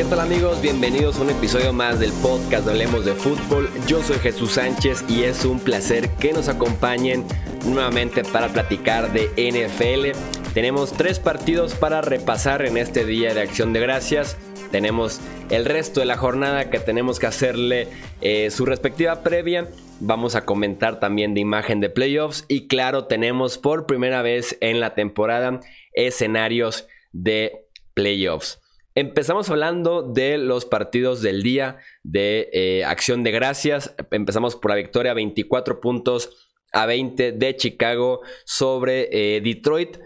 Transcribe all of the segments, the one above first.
¿Qué tal amigos? Bienvenidos a un episodio más del podcast de Hablemos de Fútbol. Yo soy Jesús Sánchez y es un placer que nos acompañen nuevamente para platicar de NFL. Tenemos tres partidos para repasar en este día de acción de gracias. Tenemos el resto de la jornada que tenemos que hacerle eh, su respectiva previa. Vamos a comentar también de imagen de playoffs y claro, tenemos por primera vez en la temporada escenarios de playoffs. Empezamos hablando de los partidos del día de eh, Acción de Gracias. Empezamos por la victoria 24 puntos a 20 de Chicago sobre eh, Detroit.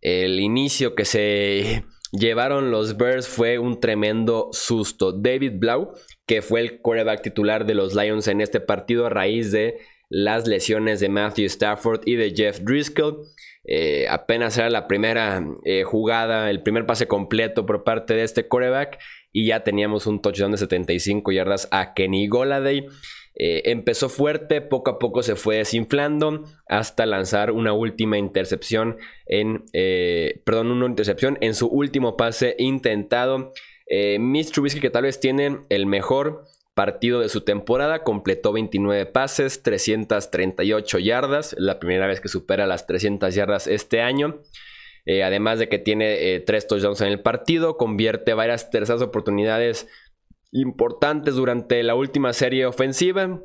El inicio que se llevaron los Bears fue un tremendo susto. David Blau, que fue el quarterback titular de los Lions en este partido a raíz de las lesiones de Matthew Stafford y de Jeff Driscoll. Eh, apenas era la primera eh, jugada, el primer pase completo por parte de este coreback y ya teníamos un touchdown de 75 yardas a Kenny Goladay. Eh, empezó fuerte, poco a poco se fue desinflando hasta lanzar una última intercepción en, perdón, una intercepción en su último pase intentado. Mitch Trubisky que tal vez tiene el mejor partido de su temporada, completó 29 pases, 338 yardas, la primera vez que supera las 300 yardas este año. Eh, además de que tiene eh, tres touchdowns en el partido, convierte varias terceras oportunidades importantes durante la última serie ofensiva.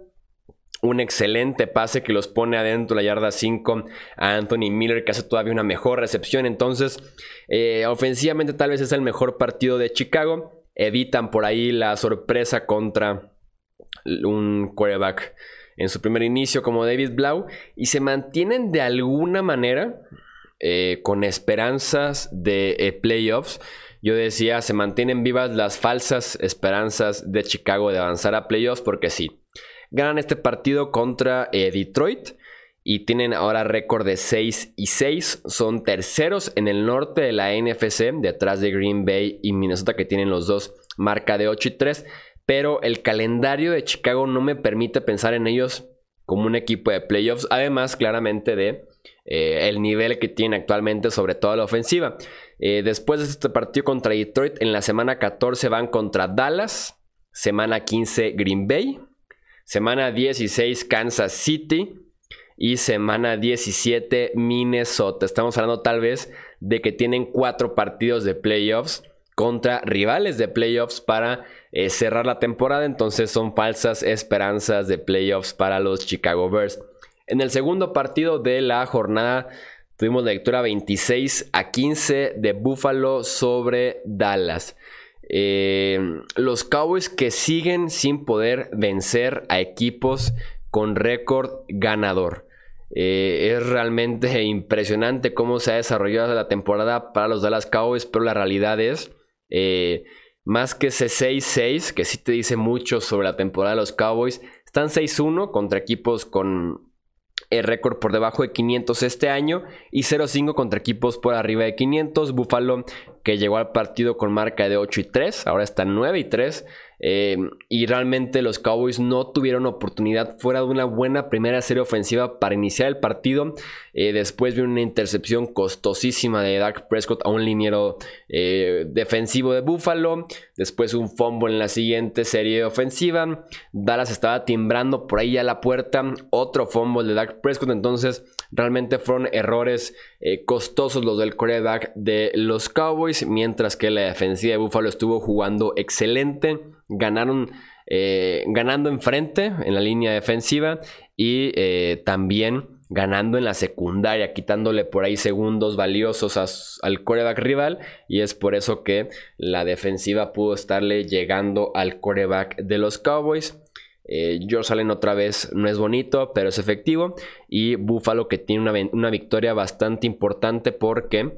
Un excelente pase que los pone adentro la yarda 5 a Anthony Miller, que hace todavía una mejor recepción. Entonces, eh, ofensivamente tal vez es el mejor partido de Chicago evitan por ahí la sorpresa contra un quarterback en su primer inicio como David Blau y se mantienen de alguna manera eh, con esperanzas de eh, playoffs. Yo decía, se mantienen vivas las falsas esperanzas de Chicago de avanzar a playoffs porque sí, ganan este partido contra eh, Detroit y tienen ahora récord de 6 y 6. Son terceros en el norte de la NFC, detrás de Green Bay y Minnesota que tienen los dos marca de 8 y 3. Pero el calendario de Chicago no me permite pensar en ellos como un equipo de playoffs, además claramente de eh, el nivel que tienen actualmente, sobre todo la ofensiva. Eh, después de este partido contra Detroit, en la semana 14 van contra Dallas, semana 15 Green Bay, semana 16 Kansas City, y semana 17 Minnesota. Estamos hablando tal vez de que tienen cuatro partidos de playoffs contra rivales de playoffs para eh, cerrar la temporada. Entonces son falsas esperanzas de playoffs para los Chicago Bears. En el segundo partido de la jornada tuvimos la lectura 26 a 15 de Buffalo sobre Dallas. Eh, los Cowboys que siguen sin poder vencer a equipos con récord ganador. Eh, es realmente impresionante cómo se ha desarrollado la temporada para los Dallas Cowboys, pero la realidad es, eh, más que ese 6-6, que sí te dice mucho sobre la temporada de los Cowboys, están 6-1 contra equipos con el récord por debajo de 500 este año y 0-5 contra equipos por arriba de 500. Buffalo que llegó al partido con marca de 8 y 3, ahora está 9 y 3. Eh, y realmente los Cowboys no tuvieron oportunidad fuera de una buena primera serie ofensiva para iniciar el partido. Eh, después de una intercepción costosísima de Dak Prescott a un liniero eh, defensivo de Buffalo. Después un fumble en la siguiente serie ofensiva. Dallas estaba timbrando por ahí a la puerta. Otro fumble de Dak Prescott. Entonces realmente fueron errores costosos los del quarterback de los Cowboys. Mientras que la defensiva de Buffalo estuvo jugando excelente ganaron eh, ganando enfrente en la línea defensiva y eh, también ganando en la secundaria, quitándole por ahí segundos valiosos al coreback rival y es por eso que la defensiva pudo estarle llegando al coreback de los Cowboys. Eh, George Allen otra vez no es bonito, pero es efectivo. Y Buffalo que tiene una, una victoria bastante importante porque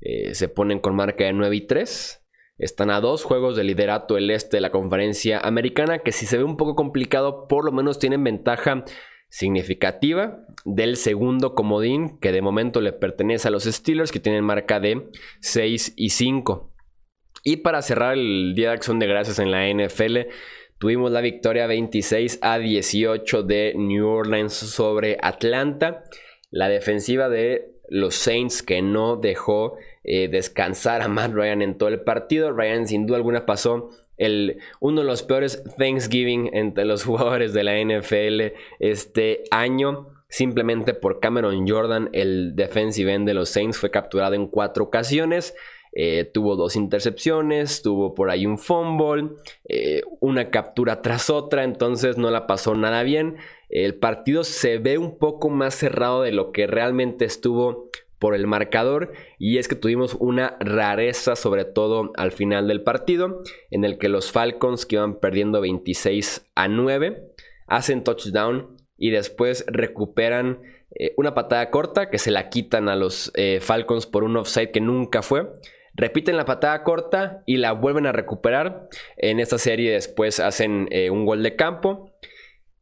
eh, se ponen con marca de 9 y 3. Están a dos juegos de liderato el este de la conferencia americana, que si se ve un poco complicado, por lo menos tienen ventaja significativa del segundo comodín, que de momento le pertenece a los Steelers, que tienen marca de 6 y 5. Y para cerrar el Día de Acción de Gracias en la NFL, tuvimos la victoria 26 a 18 de New Orleans sobre Atlanta. La defensiva de los Saints que no dejó eh, descansar a Matt Ryan en todo el partido. Ryan sin duda alguna pasó el, uno de los peores Thanksgiving entre los jugadores de la NFL este año. Simplemente por Cameron Jordan, el defensive end de los Saints fue capturado en cuatro ocasiones. Eh, tuvo dos intercepciones, tuvo por ahí un fumble, eh, una captura tras otra, entonces no la pasó nada bien. El partido se ve un poco más cerrado de lo que realmente estuvo por el marcador y es que tuvimos una rareza sobre todo al final del partido en el que los Falcons que iban perdiendo 26 a 9 hacen touchdown y después recuperan eh, una patada corta que se la quitan a los eh, Falcons por un offside que nunca fue. Repiten la patada corta y la vuelven a recuperar. En esta serie después hacen eh, un gol de campo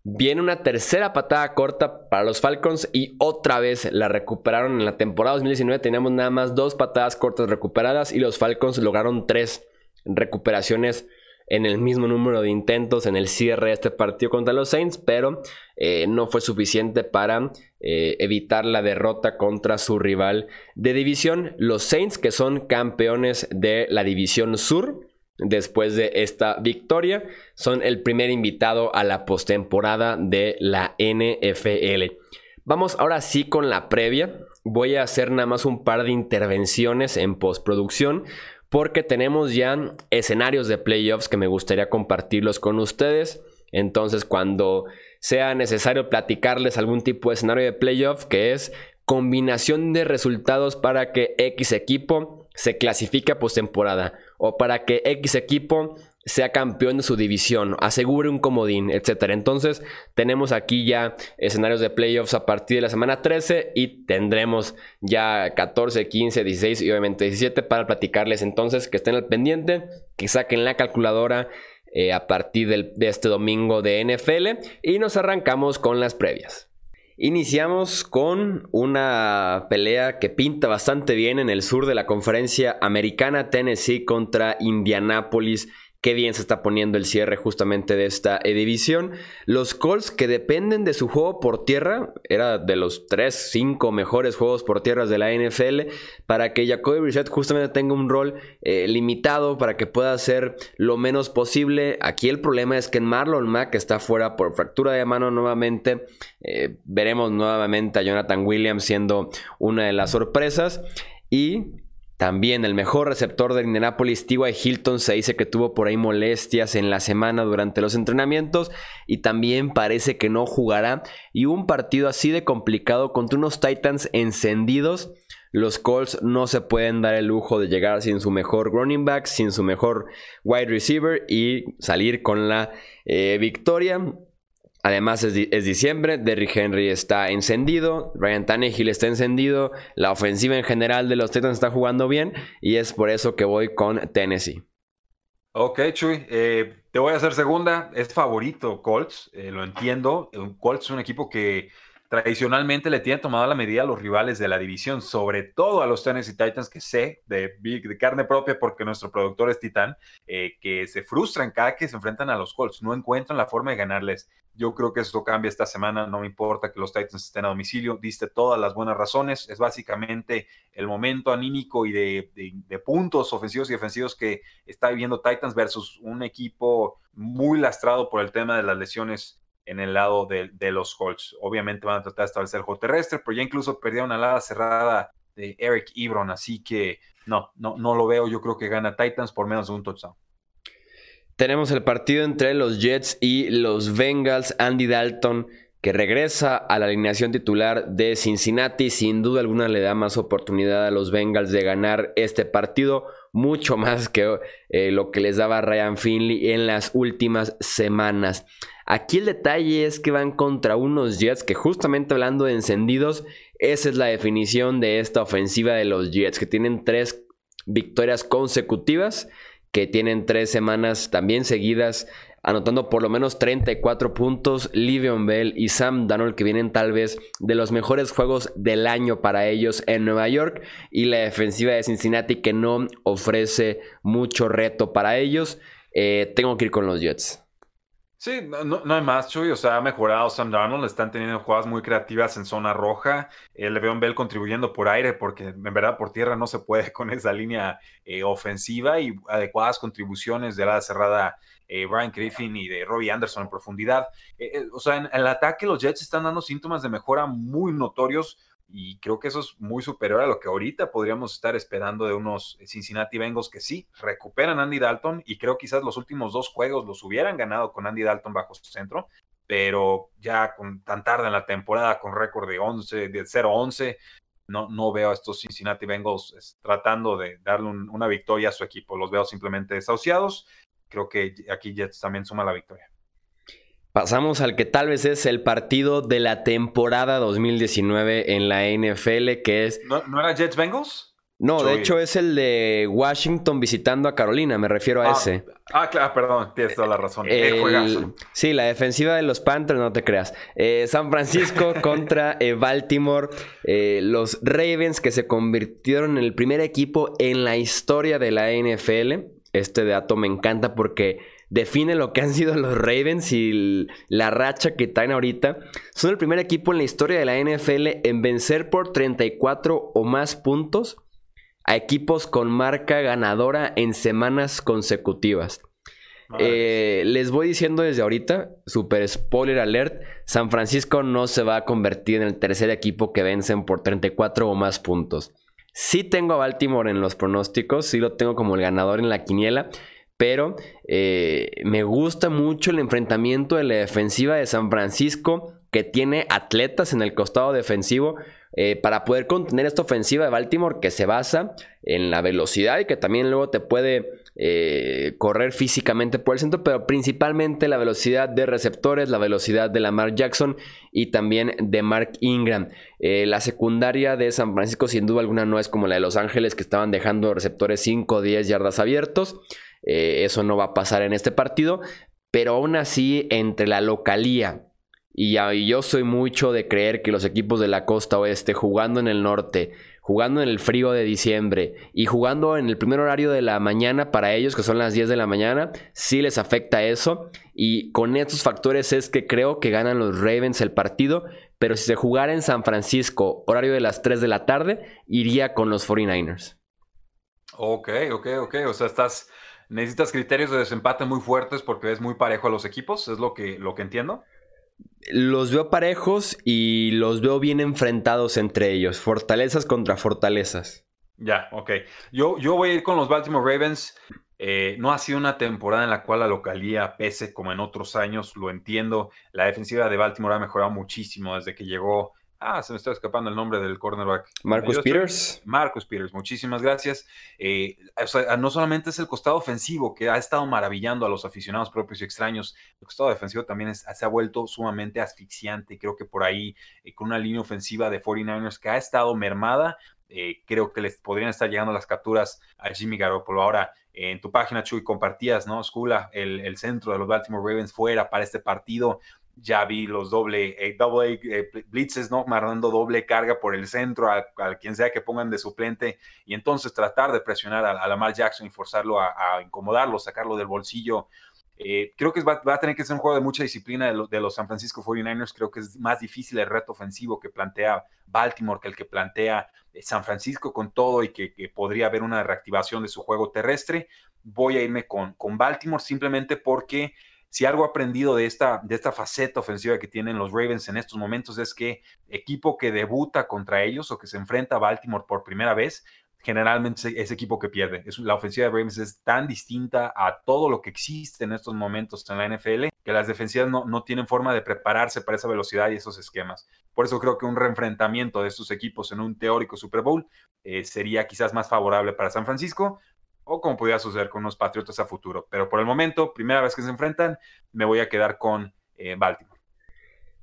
Viene una tercera patada corta para los Falcons y otra vez la recuperaron en la temporada 2019. Teníamos nada más dos patadas cortas recuperadas y los Falcons lograron tres recuperaciones en el mismo número de intentos en el cierre de este partido contra los Saints, pero eh, no fue suficiente para eh, evitar la derrota contra su rival de división, los Saints, que son campeones de la división sur después de esta victoria. Son el primer invitado a la postemporada de la NFL. Vamos ahora sí con la previa. Voy a hacer nada más un par de intervenciones en postproducción porque tenemos ya escenarios de playoffs que me gustaría compartirlos con ustedes. Entonces, cuando sea necesario platicarles algún tipo de escenario de playoff, que es combinación de resultados para que X equipo se clasifique a postemporada o para que X equipo sea campeón de su división, asegure un comodín, etc. Entonces tenemos aquí ya escenarios de playoffs a partir de la semana 13 y tendremos ya 14, 15, 16 y obviamente 17 para platicarles entonces que estén al pendiente, que saquen la calculadora eh, a partir de este domingo de NFL y nos arrancamos con las previas. Iniciamos con una pelea que pinta bastante bien en el sur de la conferencia americana, Tennessee contra Indianapolis Qué bien se está poniendo el cierre justamente de esta división. Los Colts que dependen de su juego por tierra, era de los 3, 5 mejores juegos por tierras de la NFL, para que Jacoby Brissett justamente tenga un rol eh, limitado, para que pueda hacer lo menos posible. Aquí el problema es que Marlon Mack está fuera por fractura de mano nuevamente. Eh, veremos nuevamente a Jonathan Williams siendo una de las sorpresas. Y también el mejor receptor de Indianapolis, T.Y. Hilton, se dice que tuvo por ahí molestias en la semana durante los entrenamientos y también parece que no jugará. Y un partido así de complicado contra unos Titans encendidos. Los Colts no se pueden dar el lujo de llegar sin su mejor running back, sin su mejor wide receiver y salir con la eh, victoria. Además es, diciembre, Derrick Henry está encendido, Ryan Tannehill está encendido, la ofensiva en general de los Titans está jugando bien y es por eso que voy con Tennessee. Ok, Chuy, eh, te voy a hacer segunda, es favorito Colts, eh, lo entiendo, Colts es un equipo que tradicionalmente le tiene tomado la medida a los rivales de la división, sobre todo a los Tennessee Titans, que sé de, de carne propia, porque nuestro productor es Titán, eh, que se frustran cada que se enfrentan a los Colts, no encuentran la forma de ganarles. Yo creo que esto cambia esta semana, no me importa que los Titans estén a domicilio, diste todas las buenas razones, es básicamente el momento anímico y de, de puntos ofensivos y defensivos que está viviendo Titans versus un equipo muy lastrado por el tema de las lesiones en el lado de, los Colts. Obviamente van a tratar de establecer el juego terrestre, pero ya incluso perdieron una ala cerrada de Eric Ebron, así que no, no, no lo veo. Yo creo que gana Titans por menos de un touchdown. Tenemos el partido entre los Jets y los Bengals. Andy Dalton que regresa a la alineación titular de Cincinnati. Sin duda alguna le da más oportunidad a los Bengals de ganar este partido, mucho más que eh, lo que les daba Ryan Finley en las últimas semanas. Aquí el detalle es que van contra unos Jets que justamente hablando de encendidos, esa es la definición de esta ofensiva de los Jets, que tienen tres victorias consecutivas, que tienen tres semanas también seguidas anotando por lo menos 34 puntos. Livion Bell y Sam Darnold, que vienen tal vez de los mejores juegos del año para ellos en Nueva York. Y la defensiva de Cincinnati, que no ofrece mucho reto para ellos. Eh, tengo que ir con los Jets. Sí, no, no, hay más, Chuy. O sea, ha mejorado Sam Darnold. Están teniendo jugadas muy creativas en zona roja. Eh, Le'Veon Bell contribuyendo por aire, porque en verdad por tierra no se puede con esa línea eh, ofensiva y adecuadas contribuciones de la cerrada eh, Brian Griffin y de Robbie Anderson en profundidad. Eh, o sea, en el ataque los Jets están dando síntomas de mejora muy notorios y creo que eso es muy superior a lo que ahorita podríamos estar esperando de unos Cincinnati Bengals que sí, recuperan Andy Dalton y creo quizás los últimos dos juegos los hubieran ganado con Andy Dalton bajo su centro, pero ya con tan tarde en la temporada con récord de 11, de 0-11, no, no veo a estos Cincinnati Bengals tratando de darle una victoria a su equipo, los veo simplemente desahuciados, creo que aquí Jets también suma la victoria. Pasamos al que tal vez es el partido de la temporada 2019 en la NFL, que es... ¿No, era Jets Bengals? No, de hecho es el de Washington visitando a Carolina, me refiero a ah, ese. Ah, claro, perdón, tienes toda la razón. sí, la defensiva de los Panthers, no te creas. Eh, San Francisco contra eh, Baltimore, eh, los Ravens que se convirtieron en el primer equipo en la historia de la NFL. Este dato me encanta porque define lo que han sido los Ravens y la racha que traen ahorita. Son el primer equipo en la historia de la NFL en vencer por 34 o más puntos a equipos con marca ganadora en semanas consecutivas. Eh, les voy diciendo desde ahorita, super spoiler alert, San Francisco no se va a convertir en el tercer equipo que vencen por 34 o más puntos. Sí tengo a Baltimore en los pronósticos, sí lo tengo como el ganador en la quiniela, pero eh, me gusta mucho el enfrentamiento de la defensiva de San Francisco, que tiene atletas en el costado defensivo. Eh, para poder contener esta ofensiva de Baltimore que se basa en la velocidad y que también luego te puede eh, correr físicamente por el centro, pero principalmente la velocidad de receptores, la velocidad de Lamar Jackson y también de Mark Ingram. la secundaria de San Francisco sin duda alguna no es como la de Los Ángeles que estaban dejando receptores 5 o 10 yardas abiertos. Eh, eso no va a pasar en este partido. Pero aún así, entre la localía y, yo soy mucho de creer que los equipos de la costa oeste jugando en el norte, jugando en el frío de diciembre y jugando en el primer horario de la mañana para ellos, que son las 10 de la mañana, sí les afecta eso. Y con estos factores es que creo que ganan los Ravens el partido. Pero si se jugara en San Francisco, horario de las 3 de la tarde, iría con los 49ers. Ok, ok, ok. O sea, estás necesitas criterios de desempate muy fuertes porque es muy parejo a los equipos, es lo que, lo que entiendo. Los veo parejos y los veo bien enfrentados entre ellos, fortalezas contra fortalezas. Ya, ok. Yo, yo voy a ir con los Baltimore Ravens. Eh, no ha sido una temporada en la cual la localía pese como en otros años, lo entiendo. La defensiva de Baltimore ha mejorado muchísimo desde que llegó Ah, se me está escapando el nombre del cornerback. Marcus Peters. Marcus Peters, muchísimas gracias. Eh, no solamente es el costado ofensivo que ha estado maravillando a los aficionados propios y extraños, el costado defensivo también se ha vuelto sumamente asfixiante. Creo que por ahí, eh, con una línea ofensiva de 49ers que ha estado mermada, eh, creo que les podrían estar llegando las capturas a Jimmy Garoppolo. Ahora, en tu página, Chuy, compartías, ¿no? Skula, el, el centro de los Baltimore Ravens fuera para este partido ya vi los doble, eh, doble eh, blitzes, ¿no? Mandando doble carga por el centro a, quien sea que pongan de suplente y entonces tratar de presionar a, Lamar Jackson y forzarlo a, incomodarlo, sacarlo del bolsillo. Eh, creo que va, a tener que ser un juego de mucha disciplina de, los San Francisco 49ers. Creo que es más difícil el reto ofensivo que plantea Baltimore que el que plantea San Francisco con todo y que, podría haber una reactivación de su juego terrestre. Voy a irme con, con Baltimore simplemente porque si algo aprendido de esta, de esta faceta ofensiva que tienen los Ravens en estos momentos es que equipo que debuta contra ellos o que se enfrenta a Baltimore por primera vez, generalmente es equipo que pierde. Es, la ofensiva de Ravens es tan distinta a todo lo que existe en estos momentos en la NFL que las defensivas no, no tienen forma de prepararse para esa velocidad y esos esquemas. Por eso creo que un reenfrentamiento de estos equipos en un teórico Super Bowl eh, sería quizás más favorable para San Francisco, o como podría suceder con unos Patriotas a futuro. Pero por el momento, primera vez que se enfrentan, me voy a quedar con eh, Baltimore.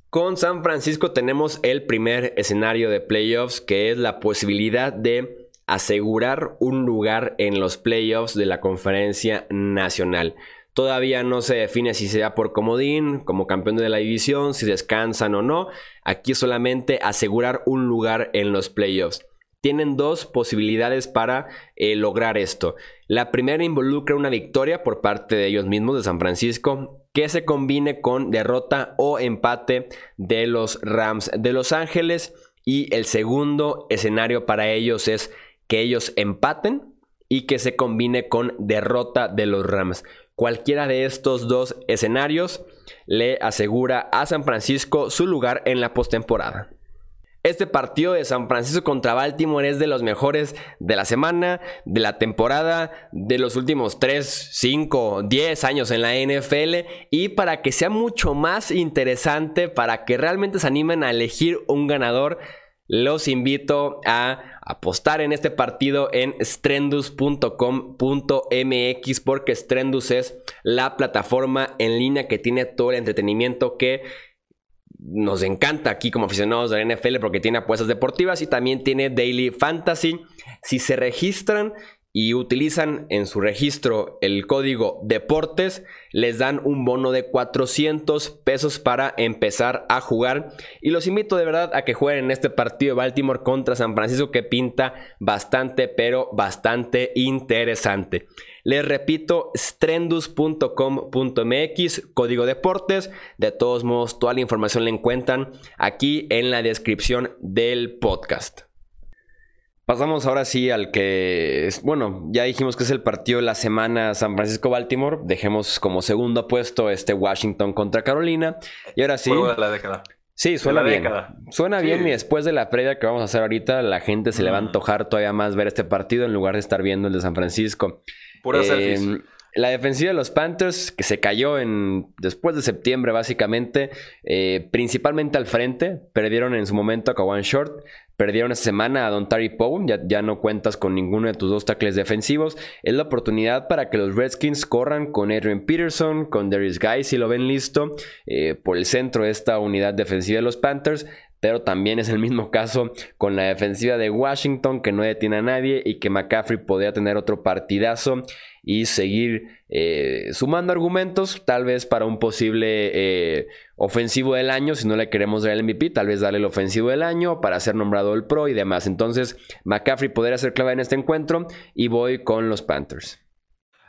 Con San Francisco tenemos el primer escenario de playoffs, que es la posibilidad de asegurar un lugar en los playoffs de la conferencia nacional. Todavía no se define si sea por comodín, como campeón de la división, si descansan o no. Aquí solamente asegurar un lugar en los playoffs tienen dos posibilidades para eh, lograr esto. La primera involucra una victoria por parte de ellos mismos de San Francisco que se combine con derrota o empate de los Rams de Los Ángeles. Y el segundo escenario para ellos es que ellos empaten y que se combine con derrota de los Rams. Cualquiera de estos dos escenarios le asegura a San Francisco su lugar en la postemporada. Este partido de San Francisco contra Baltimore es de los mejores de la semana, de la temporada, de los últimos 3, 5, 10 años en la NFL. Y para que sea mucho más interesante, para que realmente se animen a elegir un ganador, los invito a apostar en este partido en strendus.com.mx porque Strendus es la plataforma en línea que tiene todo el entretenimiento que nos encanta aquí como aficionados de la NFL porque tiene apuestas deportivas y también tiene Daily Fantasy. Si se registran y utilizan en su registro el código deportes, les dan un bono de 400 pesos para empezar a jugar. Y los invito de verdad a que jueguen en este partido de Baltimore contra San Francisco que pinta bastante, pero bastante interesante. Les repito, strendus.com.mx, código deportes. De todos modos, toda la información la encuentran aquí en la descripción del podcast. Pasamos ahora sí al que es, bueno, ya dijimos que es el partido de la semana San Francisco-Baltimore. Dejemos como segundo puesto este Washington contra Carolina. Y ahora sí. de la década. Sí, suena bien. Suena bien y después de la previa que vamos a hacer ahorita, la gente se le va a mm. antojar todavía más ver este partido en lugar de estar viendo el de San Francisco. Pura eh, la defensiva de los Panthers, que se cayó en después de septiembre, básicamente, eh, principalmente al frente, perdieron en su momento a Kawan Short, perdieron esta semana a Don Tari Poe, ya, ya, no cuentas con ninguno de tus dos tackles defensivos. Es la oportunidad para que los Redskins corran con Adrian Peterson, con Darius Guy, si lo ven listo, eh, por el centro de esta unidad defensiva de los Panthers pero también es el mismo caso con la defensiva de Washington que no detiene a nadie y que McCaffrey podría tener otro partidazo y seguir eh, sumando argumentos tal vez para un posible eh, ofensivo del año si no le queremos dar el MVP tal vez darle el ofensivo del año para ser nombrado el pro y demás entonces McCaffrey podría ser clave en este encuentro y voy con los Panthers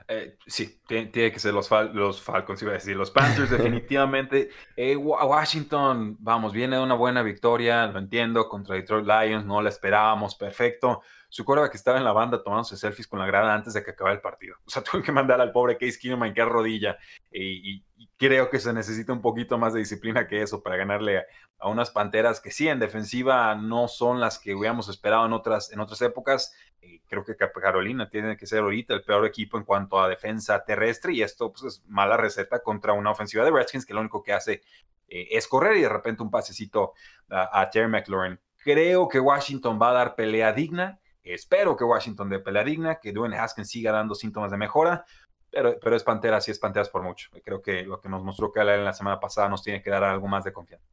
eh, sí, tiene, que ser los, los Falcons, iba a decir, los Panthers definitivamente. Eh, Washington, vamos, viene de una buena victoria, lo entiendo, contra Detroit Lions, no la esperábamos, perfecto. Su que estaba en la banda tomándose selfies con la grada antes de que acabara el partido. O sea, tuve que mandar al pobre Case Keenum en qué rodilla y, creo que se necesita un poquito más de disciplina que eso para ganarle a, unas Panteras que sí, en defensiva no son las que hubiéramos esperado en otras, en otras épocas. creo que Carolina tiene que ser ahorita el peor equipo en cuanto a defensa terrestre y esto pues, es mala receta contra una ofensiva de Redskins que lo único que hace eh, es correr y de repente un pasecito a, a Terry McLaurin. Creo que Washington va a dar pelea digna. Espero que Washington dé pelea digna, que Dwayne Haskins siga dando síntomas de mejora. Pero, pero es Panteras y es Panteras por mucho. Creo que lo que nos mostró que en la semana pasada nos tiene que dar algo más de confianza.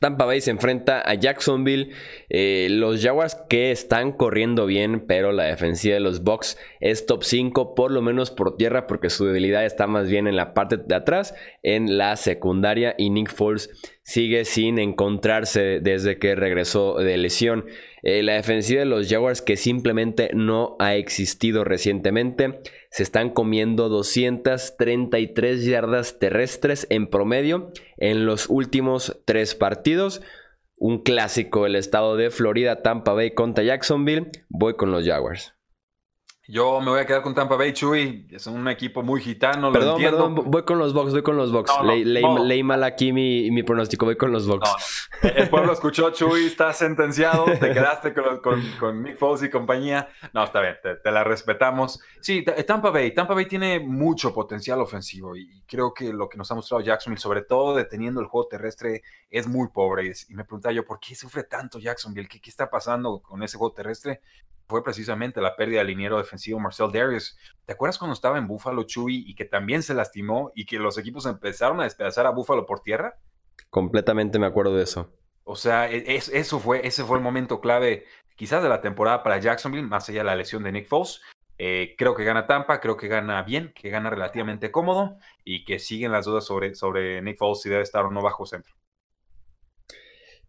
Tampa Bay se enfrenta a Jacksonville. Eh, los Jaguars que están corriendo bien, pero la defensiva de los Bucks es top 5, por lo menos por tierra, porque su debilidad está más bien en la parte de atrás, en la secundaria. Y Nick Foles sigue sin encontrarse desde que regresó de lesión. Eh, la defensiva de los Jaguars que simplemente no ha existido recientemente. Se están comiendo 233 yardas terrestres en promedio en los últimos tres partidos. Un clásico del estado de Florida, Tampa Bay contra Jacksonville. Voy con los Jaguars. Yo me voy a quedar con Tampa Bay, Chuy. Es un equipo muy gitano, perdón, lo entiendo. Perdón, voy con los Bucks, voy con los Bucks. leí, mal aquí mi, mi, pronóstico, voy con los Bucks. El pueblo escuchó, Chuy, está sentenciado, te quedaste con, con, con Nick Foles y compañía. No, está bien, te, la respetamos. Sí, Tampa Bay, Tampa Bay tiene mucho potencial ofensivo y creo que lo que nos ha mostrado Jacksonville, sobre todo deteniendo el juego terrestre, es muy pobre. Y me preguntaba yo, ¿por qué sufre tanto Jacksonville? ¿Qué, qué está pasando con ese juego terrestre? Fue precisamente la pérdida del liniero defensivo Marcel Darius. ¿Te acuerdas cuando estaba en Buffalo Chuy y que también se lastimó y que los equipos empezaron a despedazar a Buffalo por tierra? Completamente me acuerdo de eso. O sea, e, eso fue, ese fue el momento clave quizás de la temporada para Jacksonville, más allá de la lesión de Nick Foles. Eh, creo que gana Tampa, creo que gana bien, que gana relativamente cómodo y que siguen las dudas sobre, sobre Nick Foles si debe estar o no bajo centro.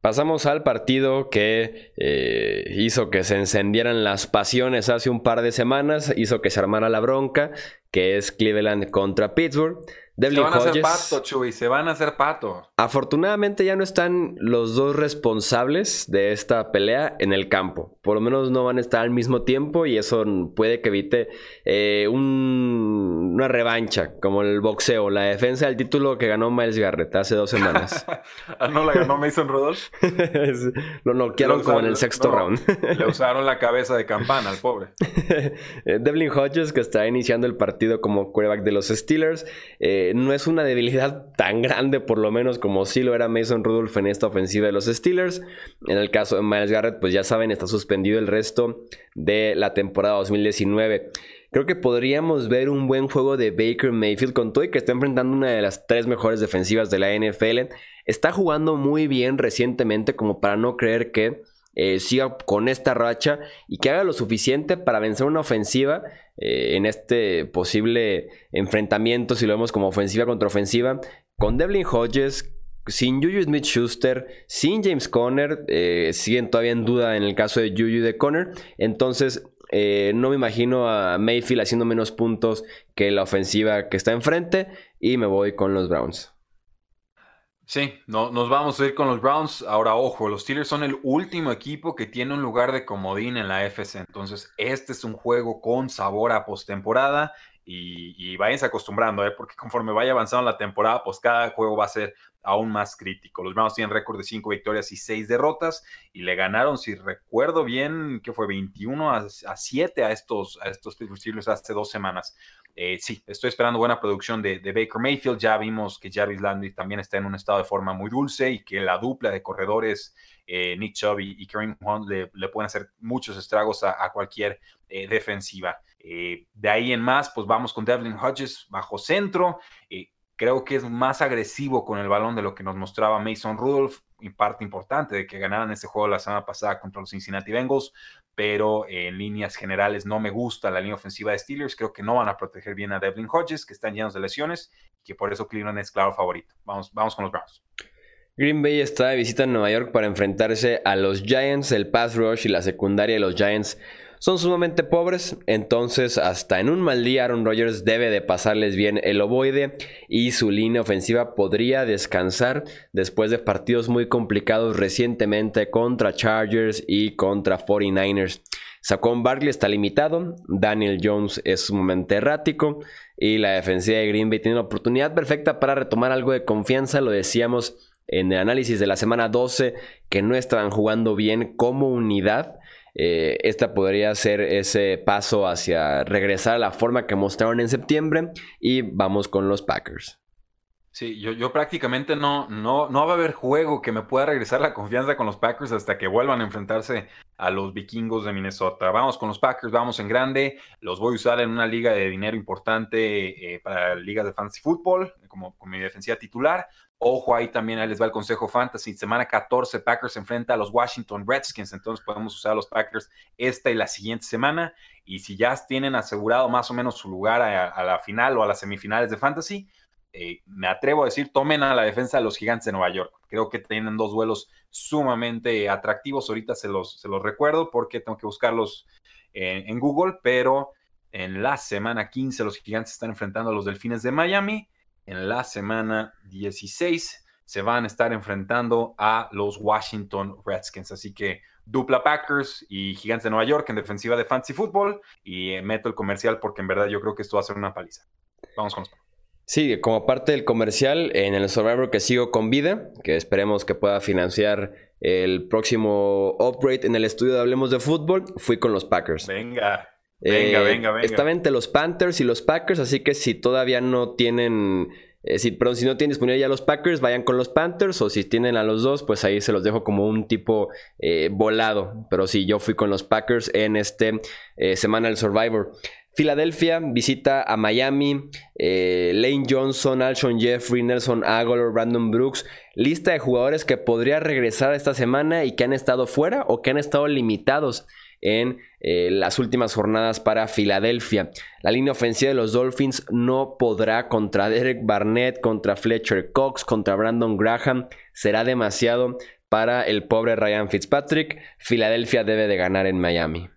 Pasamos al partido que eh, hizo que se encendieran las pasiones hace un par de semanas, hizo que se armara la bronca, que es Cleveland contra Pittsburgh. Se van a hacer pato, Chuy, se van a hacer pato. Afortunadamente ya no están los dos responsables de esta pelea en el campo. Por lo menos no van a estar al mismo tiempo y eso puede que evite eh, una revancha, como el boxeo, la defensa del título que ganó Miles Garrett hace dos semanas. ah, no, la ganó Mason Rudolph. lo noquearon como en el sexto round. le usaron la cabeza de campana al pobre. Eh, Devlin Hodges, que está iniciando el partido como quarterback de los Steelers. Eh, no es una debilidad tan grande, por lo menos, como si lo era Mason Rudolph en esta ofensiva de los Steelers. En el caso de Miles Garrett, pues ya saben, está suspendido el resto de la temporada 2019. Creo que podríamos ver un buen juego de Baker Mayfield con todo y que está enfrentando una de las tres mejores defensivas de la NFL. Está jugando muy bien recientemente como para no creer que eh, siga con esta racha y que haga lo suficiente para vencer una ofensiva eh, en este posible enfrentamiento, si lo vemos como ofensiva contra ofensiva, con Devlin Hodges, sin Juju Smith Schuster, sin James Conner, eh, siguen todavía en duda en el caso de Juju de Conner, entonces no me imagino a Mayfield haciendo menos puntos que la ofensiva que está enfrente y me voy con los Browns. Sí, no, nos vamos a ir con los Browns. Ahora, ojo, los Steelers son el último equipo que tiene un lugar de comodín en la FC. Entonces, este es un juego con sabor a postemporada. Y, y váyanse acostumbrando, ¿eh? porque conforme vaya avanzando la temporada, pues cada juego va a ser aún más crítico. Los Browns tienen récord de 5 victorias y 6 derrotas y le ganaron, si recuerdo bien, que fue 21 a, 7 a estos, a estos Steelers hace dos semanas. Eh, sí, estoy esperando buena producción de, Baker Mayfield. Ya vimos que Jarvis Landry también está en un estado de forma muy dulce y que la dupla de corredores eh, Nick Chubb y, Kareem Hunt le, pueden hacer muchos estragos a, cualquier eh, defensiva. de ahí en más, pues vamos con Devlin Hodges bajo centro. creo que es más agresivo con el balón de lo que nos mostraba Mason Rudolph, parte importante de que ganaran ese juego la semana pasada contra los Cincinnati Bengals pero en líneas generales no me gusta la línea ofensiva de Steelers. Creo que no van a proteger bien a Devlin Hodges, que están llenos de lesiones, y que por eso Cleveland es claro favorito. Vamos, vamos con los Browns. Green Bay está de visita en Nueva York para enfrentarse a los Giants. El pass rush y la secundaria de los Giants son sumamente pobres, entonces hasta en un mal día Aaron Rodgers debe de pasarles bien el ovoide y su línea ofensiva podría descansar después de partidos muy complicados recientemente contra Chargers y contra 49ers. Saquon Barkley está limitado, Daniel Jones es sumamente errático y la defensiva de Green Bay tiene la oportunidad perfecta para retomar algo de confianza, lo decíamos en el análisis de la semana 12 que no estaban jugando bien como unidad eh, esta podría ser ese paso hacia regresar a la forma que mostraron en septiembre y vamos con los Packers. Sí, yo, yo prácticamente no, no, no va a haber juego que me pueda regresar la confianza con los Packers hasta que vuelvan a enfrentarse a los vikingos de Minnesota. Vamos con los Packers, vamos en grande. Los voy a usar en una liga de dinero importante eh, para ligas de fantasy fútbol, como, como mi defensiva titular. Ojo, ahí también ahí les va el consejo fantasy. Semana 14, Packers enfrenta a los Washington Redskins. Entonces podemos usar a los Packers esta y la siguiente semana. Y si ya tienen asegurado más o menos su lugar a, la final o a las semifinales de fantasy, eh, me atrevo a decir, tomen a la defensa de los Gigantes de Nueva York. Creo que tienen dos duelos sumamente atractivos. Ahorita se los, se los recuerdo porque tengo que buscarlos en, Google. Pero en la semana 15, los Gigantes están enfrentando a los Delfines de Miami en la semana 16 se van a estar enfrentando a los Washington Redskins. Así que dupla Packers y Gigantes de Nueva York en defensiva de Fantasy Football. Y eh, meto el comercial porque en verdad yo creo que esto va a ser una paliza. Vamos con los Sí, como parte del comercial, en el Survivor que sigo con vida, que esperemos que pueda financiar el próximo upgrade en el estudio de Hablemos de Fútbol, fui con los Packers. Venga. Venga, eh, venga, venga. Estaba entre los Panthers y los Packers, así que si todavía no tienen. Eh, si, perdón, si no tienen disponible ya los Packers, vayan con los Panthers. O si tienen a los dos, pues ahí se los dejo como un tipo eh, volado. Pero sí, yo fui con los Packers en este semana del Survivor. Filadelfia visita a Miami, Lane Johnson, Alshon Jeffrey, Nelson Aguilar, Brandon Brooks, lista de jugadores que podría regresar esta semana y que han estado fuera o que han estado limitados en eh, las últimas jornadas para Filadelfia. La línea ofensiva de los Dolphins no podrá contra Derek Barnett, contra Fletcher Cox, contra Brandon Graham. Será demasiado para el pobre Ryan Fitzpatrick. Filadelfia debe de ganar en Miami.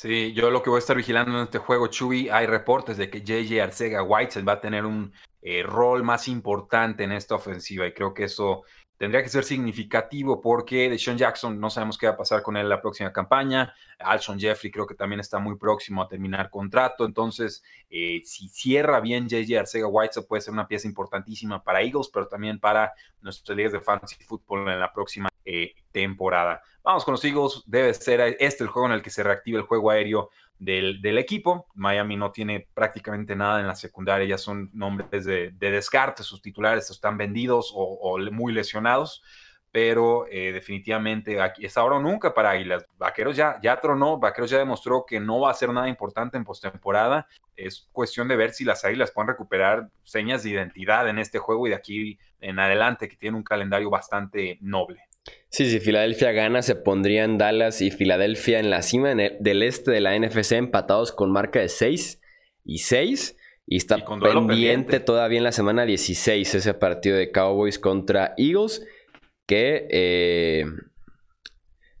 Sí, yo lo que voy a estar vigilando en este juego, Chuy, hay reportes de que JJ Arcega White va a tener un eh, rol más importante en esta ofensiva y creo que eso tendría que ser significativo porque de Sean Jackson no sabemos qué va a pasar con él la próxima campaña. Alson Jeffrey creo que también está muy próximo a terminar contrato. Entonces, eh, si cierra bien JJ Arcega White, puede ser una pieza importantísima para Eagles, pero también para nuestras ligas de fantasy fútbol en la próxima eh, temporada. Vamos con los Eagles. Debe ser este el juego en el que se reactive el juego aéreo del, equipo. Miami no tiene prácticamente nada en la secundaria, ya son nombres de, descarte, sus titulares están vendidos o, muy lesionados, pero eh, definitivamente es ahora o nunca para Águilas. Vaqueros ya, ya tronó, Vaqueros ya demostró que no va a ser nada importante en postemporada. Es cuestión de ver si las Águilas pueden recuperar señas de identidad en este juego y de aquí en adelante, que tiene un calendario bastante noble. Sí, si Filadelfia gana, se pondrían Dallas y Filadelfia en la cima del este de la NFC empatados con marca de 6 y 6. Y está pendiente, todavía en la semana 16 ese partido de Cowboys contra Eagles. Que eh,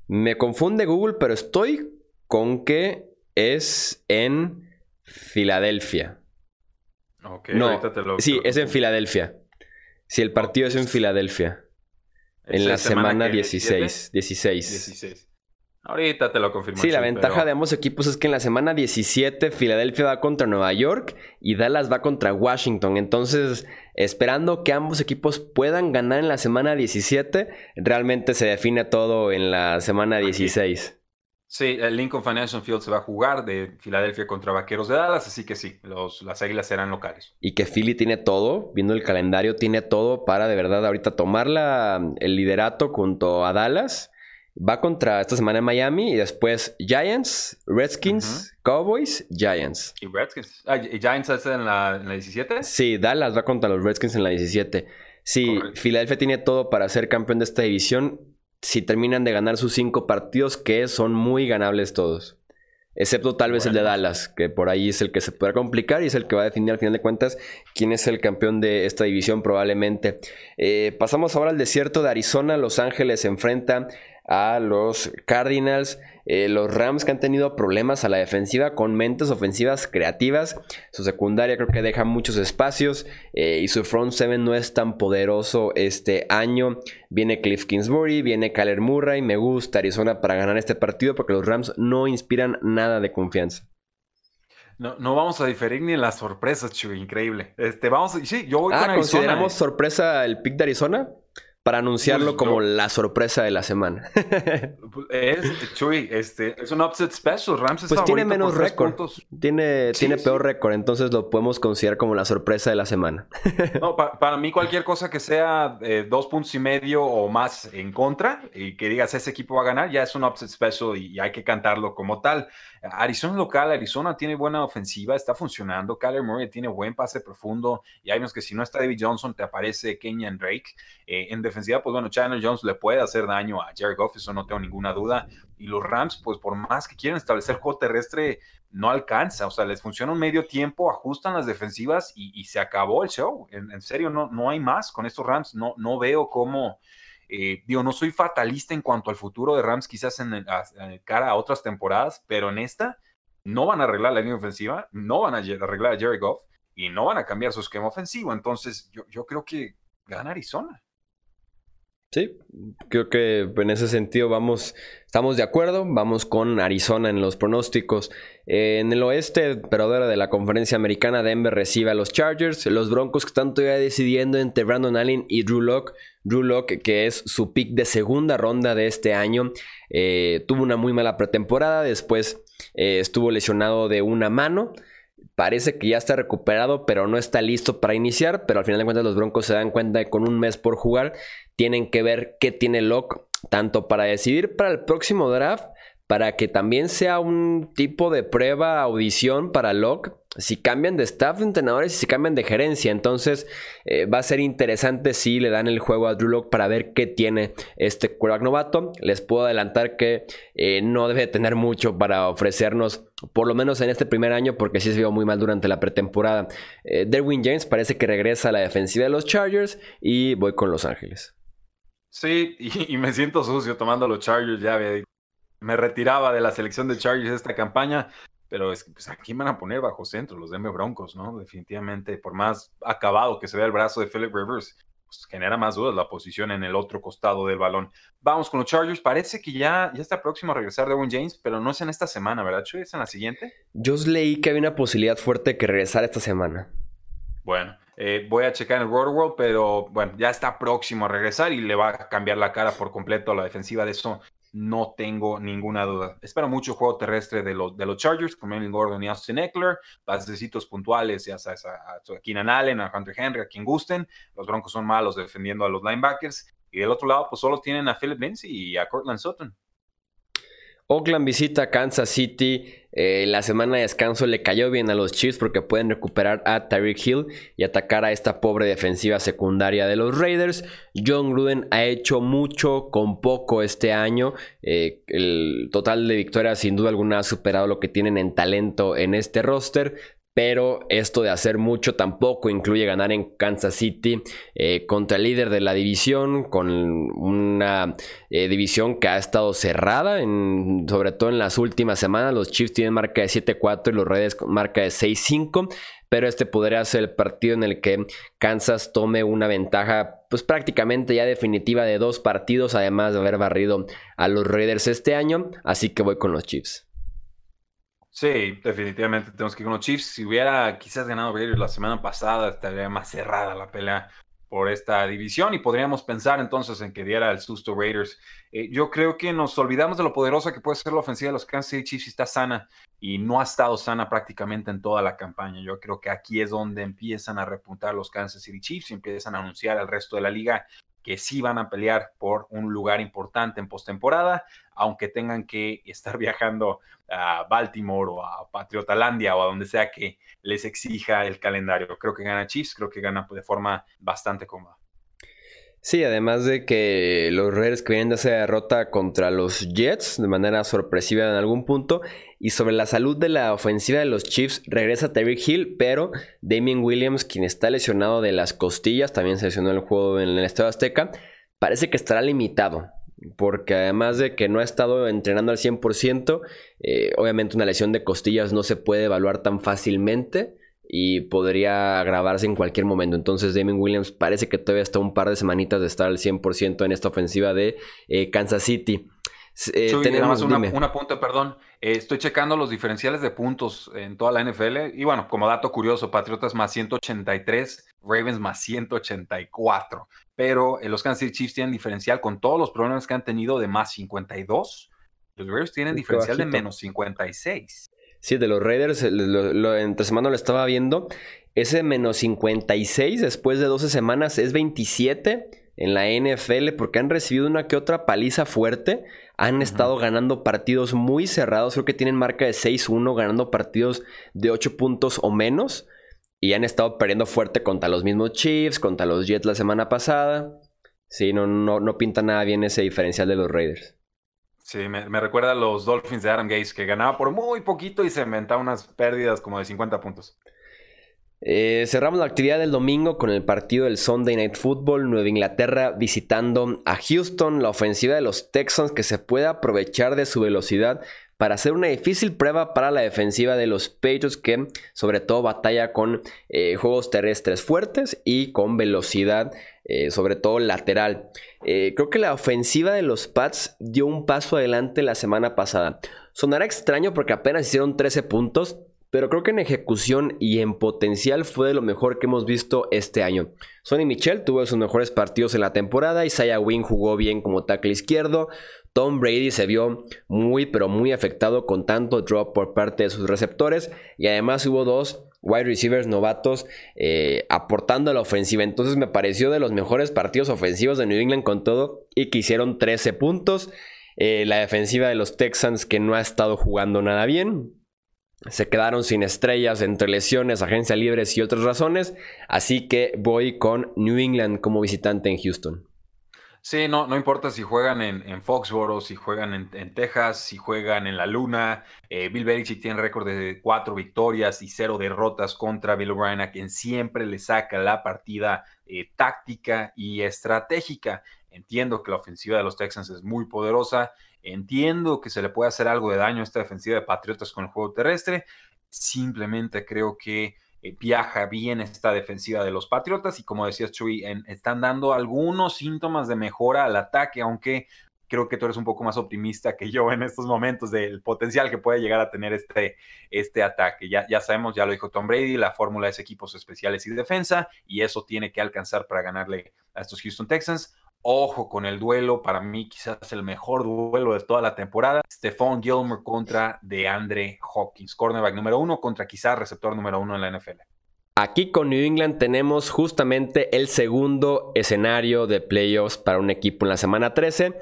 me confunde Google, pero estoy con que es en Filadelfia. no, sí, es en Filadelfia. Si el partido es en Filadelfia. En la semana, 16, 16. Ahorita te lo confirmo. Sí, la ventaja de ambos equipos es que en la semana 17 Filadelfia va contra Nueva York y Dallas va contra Washington. Entonces, esperando que ambos equipos puedan ganar en la semana 17, realmente se define todo en la semana 16. Sí, el Lincoln Financial Field se va a jugar de Filadelfia contra Vaqueros de Dallas, así que sí, los, las águilas serán locales. Y que Philly tiene todo, viendo el calendario, tiene todo para de verdad ahorita tomar el liderato junto a Dallas. Va contra esta semana en Miami y después Giants, Redskins, Cowboys, Giants. ¿Y Redskins? Ah, ¿Giants está en la, en la 17? Sí, Dallas va contra los Redskins en la 17. Sí, Filadelfia tiene todo para ser campeón de esta división si terminan de ganar sus cinco partidos, que son muy ganables todos. Excepto tal vez el de Dallas, que por ahí es el que se puede complicar y es el que va a definir al final de cuentas quién es el campeón de esta división probablemente. Eh, pasamos ahora al desierto de Arizona. Los Ángeles se enfrenta a los Cardinals. Eh, los Rams que han tenido problemas a la defensiva con mentes ofensivas creativas. Su secundaria creo que deja muchos espacios eh, y su front seven no es tan poderoso este año. Viene Cliff Kingsbury, viene Kyler Murray. Me gusta Arizona para ganar este partido porque los Rams no inspiran nada de confianza. No, no vamos a diferir ni en las sorpresas, Chuy, increíble. Este, vamos, sí, yo voy ah, con ¿consideramos sorpresa el pick de Arizona? Para anunciarlo pues, como la sorpresa de la semana. es, Chuy, este, es un upset special. Rams pues tiene menos récord. Tiene, tiene peor récord, entonces lo podemos considerar como la sorpresa de la semana. no, para mí cualquier cosa que sea eh, dos puntos y medio o más en contra y que digas ese equipo va a ganar, ya es un upset special y, hay que cantarlo como tal. Arizona local, Arizona tiene buena ofensiva, está funcionando. Kyler Murray tiene buen pase profundo y hay unos que si no está David Johnson te aparece Kenyan Drake. Eh, en defensiva, pues bueno, Chandler Jones le puede hacer daño a Jared Goff, eso no tengo ninguna duda. Y los Rams, pues por más que quieran establecer juego terrestre, no alcanza. O sea, les funciona un medio tiempo, ajustan las defensivas y, se acabó el show. En, serio, no, no hay más con estos Rams. No, no veo cómo. Eh, digo, no soy fatalista en cuanto al futuro de Rams, quizás en, cara a otras temporadas, pero en esta no van a arreglar la línea ofensiva, no van a arreglar a Jared Goff y no van a cambiar su esquema ofensivo. Entonces, yo, yo creo que gana Arizona. Sí, creo que en ese sentido vamos, estamos de acuerdo, vamos con Arizona en los pronósticos. en el oeste, pero ahora de la conferencia americana, Denver recibe a los Chargers, los Broncos que están todavía decidiendo entre Brandon Allen y Drew Locke. Drew Locke, que es su pick de segunda ronda de este año, eh, tuvo una muy mala pretemporada, después eh, estuvo lesionado de una mano. Parece que ya está recuperado, pero no está listo para iniciar. Pero al final de cuentas, los Broncos se dan cuenta que con un mes por jugar, tienen que ver qué tiene Locke, tanto para decidir para el próximo draft, para que también sea un tipo de prueba, audición para Locke, si cambian de staff de entrenadores y si cambian de gerencia. Entonces eh, va a ser interesante si le dan el juego a Drew Locke para ver qué tiene este quarterback novato. Les puedo adelantar que eh, no debe tener mucho para ofrecernos, por lo menos en este primer año, porque sí se vio muy mal durante la pretemporada. Eh, Derwin James parece que regresa a la defensiva de los Chargers y voy con Los Ángeles. Sí, y, me siento sucio tomando los Chargers, ya había me retiraba de la selección de Chargers esta campaña, pero es que, pues, aquí van a poner bajo centro los Denver Broncos, ¿no? Definitivamente, por más acabado que se vea el brazo de Philip Rivers, pues, genera más dudas la posición en el otro costado del balón. Vamos con los Chargers. Parece que ya, ya está próximo a regresar Devon James, pero no es en esta semana, ¿verdad, Chuy? ¿Es en la siguiente? Yo leí que había una posibilidad fuerte de que regresara esta semana. Bueno, eh, voy a checar en el World World, pero bueno, ya está próximo a regresar y le va a cambiar la cara por completo a la defensiva de eso. No tengo ninguna duda. Espero mucho juego terrestre de los, de los Chargers, con Melvin Gordon y Austin Eckler. Pasecitos puntuales, ya sabes, a, a, Keenan Allen, a Hunter Henry, a quien gusten. Los Broncos son malos defendiendo a los linebackers. Y del otro lado, pues solo tienen a Philip Lindsay y a Cortland Sutton. Oakland visita Kansas City. Eh, la semana de descanso le cayó bien a los Chiefs porque pueden recuperar a Tyreek Hill y atacar a esta pobre defensiva secundaria de los Raiders. John Gruden ha hecho mucho con poco este año. Eh, el total de victorias sin duda alguna ha superado lo que tienen en talento en este roster pero esto de hacer mucho tampoco incluye ganar en Kansas City eh, contra el líder de la división, con una eh, división que ha estado cerrada, sobre todo en las últimas semanas. Los Chiefs tienen marca de 7-4 y los Raiders marca de 6-5, pero este podría ser el partido en el que Kansas tome una ventaja pues prácticamente ya definitiva de dos partidos, además de haber barrido a los Raiders este año, así que voy con los Chiefs. Sí, definitivamente tenemos que ir con los Chiefs. Si hubiera quizás ganado Raiders la semana pasada, estaría más cerrada la pelea por esta división y podríamos pensar entonces en que diera el susto Raiders. Eh, yo creo que nos olvidamos de lo poderosa que puede ser la ofensiva de los Kansas City Chiefs si está sana y no ha estado sana prácticamente en toda la campaña. Yo creo que aquí es donde empiezan a repuntar los Kansas City Chiefs y empiezan a anunciar al resto de la liga que sí van a pelear por un lugar importante en postemporada, aunque tengan que estar viajando a Baltimore o a Patriotalandia o a donde sea que les exija el calendario. Creo que gana Chiefs, creo que gana de forma bastante cómoda. Sí, además de que los Raiders que vienen de esa derrota contra los Jets de manera sorpresiva en algún punto. Y sobre la salud de la ofensiva de los Chiefs, regresa Tyreek Hill, pero Damien Williams, quien está lesionado de las costillas, también se lesionó el juego en el Estado Azteca, parece que estará limitado. Porque además de que no ha estado entrenando al 100%, eh, obviamente una lesión de costillas no se puede evaluar tan fácilmente y podría agravarse en cualquier momento. Entonces Damien Williams parece que todavía está un par de semanitas de estar al 100% en esta ofensiva de eh, Kansas City. Eh, tenemos una, una, punta, perdón. Eh, estoy checando los diferenciales de puntos en toda la NFL. Y bueno, como dato curioso, Patriotas más 183, Ravens más 184. Pero los Kansas City Chiefs tienen diferencial con todos los problemas que han tenido de más 52. Los Ravens tienen diferencial de menos 56. Sí, de los Raiders, lo, entre semana lo estaba viendo. Ese menos 56 después de 12 semanas es 27 en la NFL porque han recibido una que otra paliza fuerte. Han estado ganando partidos muy cerrados. Creo que tienen marca de 6-1, ganando partidos de 8 puntos o menos. Y han estado perdiendo fuerte contra los mismos Chiefs, contra los Jets la semana pasada. Sí, no, no, no pinta nada bien ese diferencial de los Raiders. Sí, me, recuerda a los Dolphins de Adam Gates, que ganaba por muy poquito y se inventaba unas pérdidas como de 50 puntos. Eh, cerramos la actividad del domingo con el partido del Sunday Night Football, Nueva Inglaterra visitando a Houston, la ofensiva de los Texans que se puede aprovechar de su velocidad para hacer una difícil prueba para la defensiva de los Patriots que sobre todo batalla con eh, juegos terrestres fuertes y con velocidad eh, sobre todo lateral. Eh, creo que la ofensiva de los Pats dio un paso adelante la semana pasada. Sonará extraño porque apenas hicieron 13 puntos, pero creo que en ejecución y en potencial fue de lo mejor que hemos visto este año. Sonny Michel tuvo sus mejores partidos en la temporada, Isaiah Wynn jugó bien como tackle izquierdo, Tom Brady se vio muy pero muy afectado con tanto drop por parte de sus receptores y además hubo dos wide receivers novatos eh, aportando a la ofensiva. Entonces me pareció de los mejores partidos ofensivos de New England con todo y que hicieron 13 puntos. Eh, la defensiva de los Texans que no ha estado jugando nada bien. Se quedaron sin estrellas entre lesiones, agencia libres y otras razones. Así que voy con New England como visitante en Houston. Sí, no, no importa si juegan en, en Foxboro, si juegan en, Texas, si juegan en la Luna. Eh, Bill Belichick tiene récord de cuatro victorias y cero derrotas contra Bill O'Brien, a quien siempre le saca la partida eh, táctica y estratégica. Entiendo que la ofensiva de los Texans es muy poderosa Entiendo que se le puede hacer algo de daño a esta defensiva de Patriotas con el juego terrestre. Simplemente creo que eh, viaja bien esta defensiva de los Patriotas y como decías Chuy, están dando algunos síntomas de mejora al ataque, aunque creo que tú eres un poco más optimista que yo en estos momentos del potencial que puede llegar a tener este, este ataque. Ya, ya sabemos, ya lo dijo Tom Brady, la fórmula es equipos especiales y defensa, y eso tiene que alcanzar para ganarle a estos Houston Texans. Ojo con el duelo, para mí quizás el mejor duelo de toda la temporada. Stephon Gilmore contra DeAndre Hawkins, cornerback número uno contra quizás receptor número uno en la NFL. Aquí con New England tenemos justamente el segundo escenario de playoffs para un equipo en la semana 13.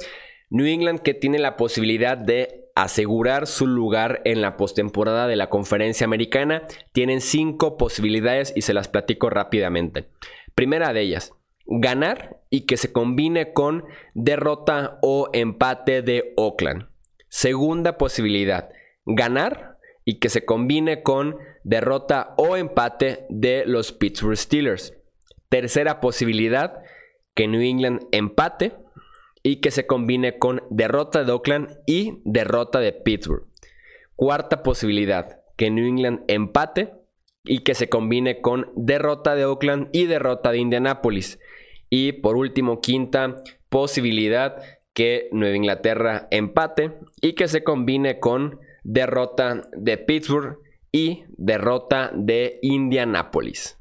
New England que tiene la posibilidad de asegurar su lugar en la postemporada de la conferencia americana. Tienen cinco posibilidades y se las platico rápidamente. Primera de ellas, ganar y que se combine con derrota o empate de Oakland. Segunda posibilidad, ganar y que se combine con derrota o empate de los Pittsburgh Steelers. Tercera posibilidad, que New England empate y que se combine con derrota de Oakland y derrota de Pittsburgh. Cuarta posibilidad, que New England empate y que se combine con derrota de Oakland y derrota de Indianapolis. Y por último, quinta posibilidad que Nueva Inglaterra empate y que se combine con derrota de Pittsburgh y derrota de Indianapolis.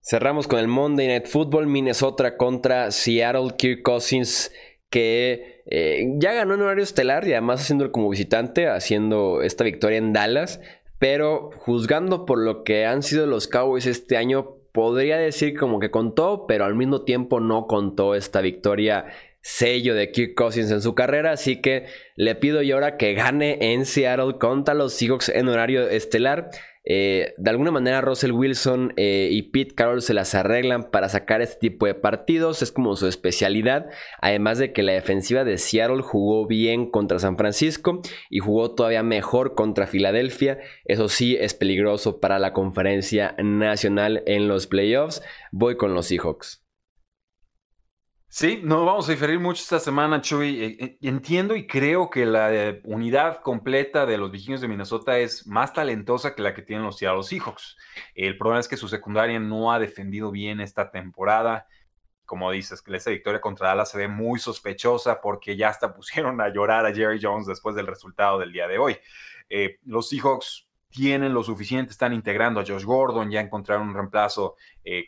Cerramos con el Monday Night Football, Minnesota contra Seattle, Kirk Cousins, que eh, ya ganó en horario estelar y además haciéndolo como visitante, haciendo esta victoria en Dallas, pero juzgando por lo que han sido los Cowboys este año, podría decir como que contó, pero al mismo tiempo no contó esta victoria sello de Kirk Cousins en su carrera, así que le pido yo ahora que gane en Seattle contra los Seahawks en horario estelar. Eh, de alguna manera Russell Wilson eh, y Pete Carroll se las arreglan para sacar este tipo de partidos, es como su especialidad, además de que la defensiva de Seattle jugó bien contra San Francisco y jugó todavía mejor contra Filadelfia, eso sí es peligroso para la conferencia nacional en los playoffs, voy con los Seahawks. Sí, no vamos a diferir mucho esta semana, Chuy. Eh, eh, entiendo y creo que la eh, unidad completa de los Vikingos de Minnesota es más talentosa que la que tienen los Seattle Seahawks. El problema es que su secundaria no ha defendido bien esta temporada. Como dices, que esa victoria contra Dallas se ve muy sospechosa porque ya hasta pusieron a llorar a Jerry Jones después del resultado del día de hoy. los Seahawks tienen lo suficiente, están integrando a Josh Gordon, ya encontraron un reemplazo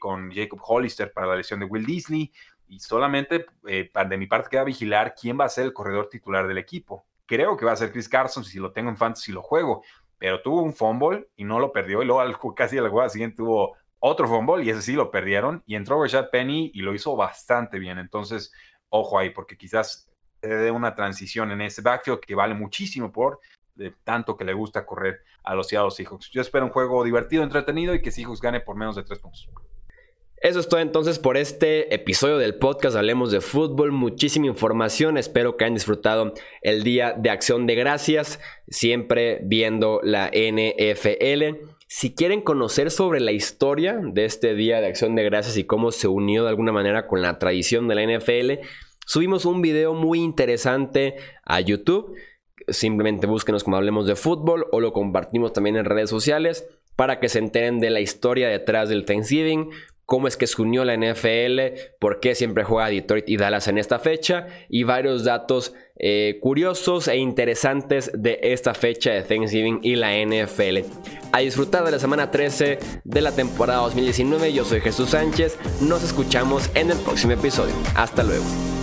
con Jacob Hollister para la lesión de Will Disney y solamente eh, de mi parte queda vigilar quién va a ser el corredor titular del equipo. Creo que va a ser Chris Carson si lo tengo en fantasy lo juego, pero tuvo un fumble y no lo perdió y luego casi a la jugada siguiente tuvo otro fumble y ese sí lo perdieron y entró Rashad Penny y lo hizo bastante bien. Entonces, ojo ahí porque quizás se dé una transición en ese backfield que vale muchísimo por tanto que le gusta correr a los Seattle Seahawks. Yo espero un juego divertido, entretenido y que Seahawks gane por menos de tres puntos. Eso es todo entonces por este episodio del podcast Hablemos de Fútbol. Muchísima información. Espero que hayan disfrutado el día de acción de gracias. Siempre viendo la NFL. Si quieren conocer sobre la historia de este día de acción de gracias y cómo se unió de alguna manera con la tradición de la NFL, subimos un video muy interesante a YouTube. Simplemente búsquenos como Hablemos de Fútbol o lo compartimos también en redes sociales para que se enteren de la historia detrás del Thanksgiving, cómo es que se unió la NFL, por qué siempre juega Detroit y Dallas en esta fecha y varios datos eh, curiosos e interesantes de esta fecha de Thanksgiving y la NFL. A disfrutar de la semana 13 de la temporada 2019, yo soy Jesús Sánchez, nos escuchamos en el próximo episodio. Hasta luego.